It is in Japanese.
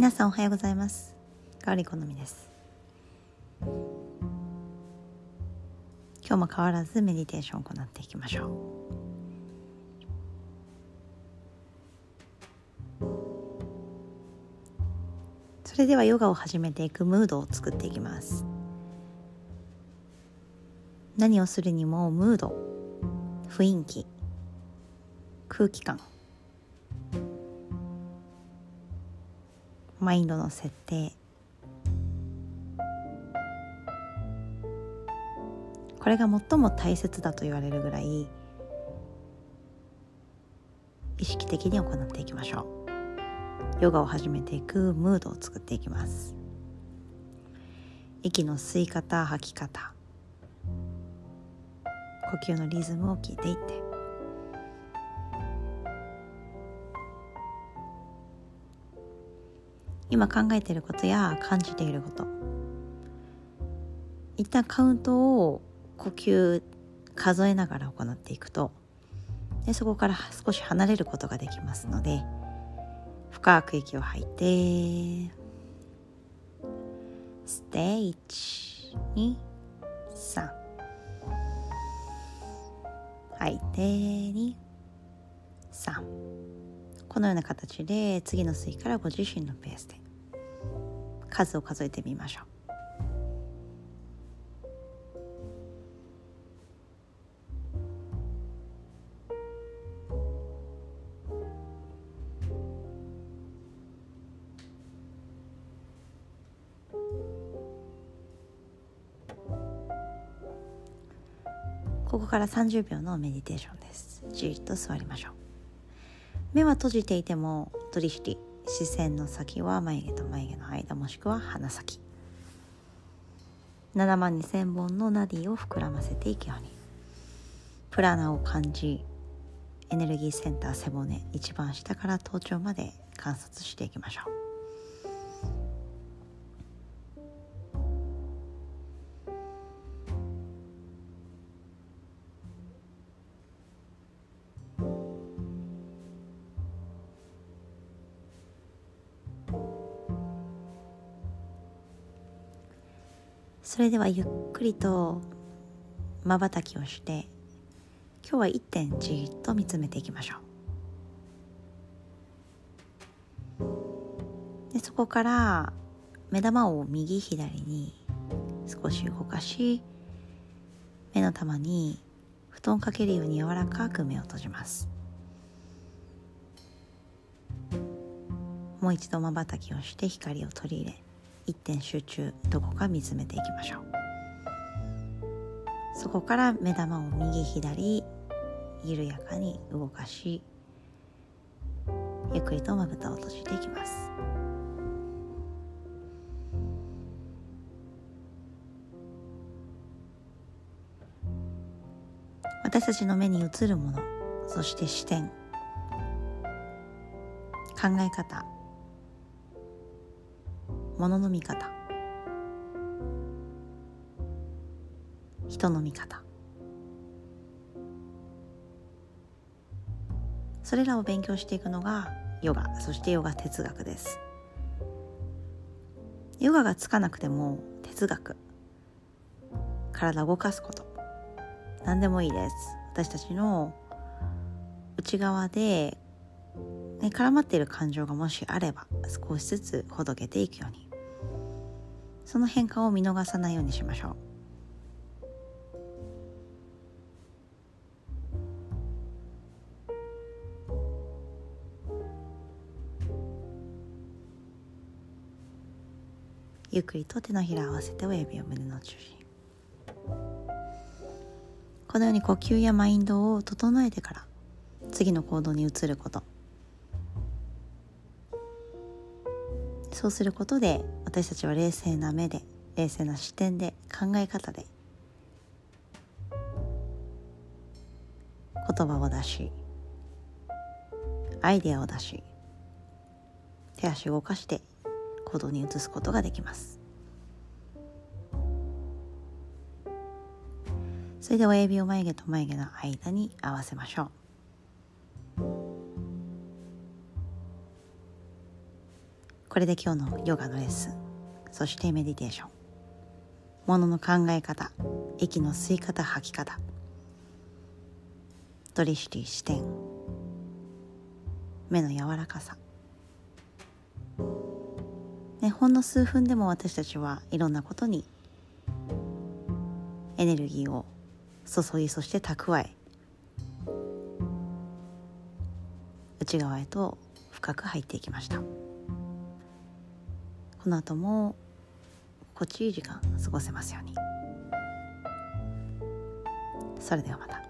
皆さんおはようございます。ガーリコのみです。今日も変わらずメディテーションを行っていきましょう。それではヨガを始めていくムードを作っていきます。何をするにもムード雰囲気空気感。マインドの設定。これが最も大切だと言われるぐらい意識的に行っていきましょう。ヨガを始めていくムードを作っていきます。息の吸い方吐き方。呼吸のリズムを聞いていって。今考えていることや感じていること。一旦カウントを呼吸数えながら行っていくと。でそこから少し離れることができますので深く息を吐いてステージ23吐いて23このような形で次の吸いからご自身のペースで数を数えてみましょう。ここから30秒のメディテーションです。じっと座りましょう。目は閉じていても取引視線の先は眉毛と眉毛の間もしくは鼻先。7万2,000本のナディを膨らませていくように。プラナを感じエネルギーセンター背骨一番下から頭頂まで観察していきましょう。それではゆっくりとまばたきをして今日は一点じっと見つめていきましょう。でそこから目玉を右左に少し動かし目の玉に布団かけるように柔らかく目を閉じます。もう一度まばたきをして光を取り入れ一点集中どこか見つめていきましょう。そこから目玉を右左緩やかに動かしゆっくりとまぶたを閉じていきます。私たちの目に映るものそして視点考え方ものの見方。人の見方。それらを勉強していくのがヨガそしてヨガ哲学です。ヨガがつかなくても哲学体を動かすこと何でもいいです。私たちの内側で、ね、絡まっている感情がもしあれば少しずつほどけていくように。その変化を見逃さないようにしましょう。ゆっくりと手のひらを合わせて親指を胸の中心。このように呼吸やマインドを整えてから次の行動に移ること。そうすることで私たちは冷静な目で冷静な視点で考え方で言葉を出しアイデアを出し手足を動かして行動に移すことができます。それで親指を眉毛と眉毛の間に合わせましょう。これで今日のヨガのレッスン。そしてメディテーション。ものの考え方。息の吸い方吐き方。ドリシティ視点目の柔らかさ。ね、ほんの数分でも私たちはいろんなことにエネルギーを注ぎそして蓄え。内側へと深く入っていきました。この後も心地いい時間過ごせますように。それではまた。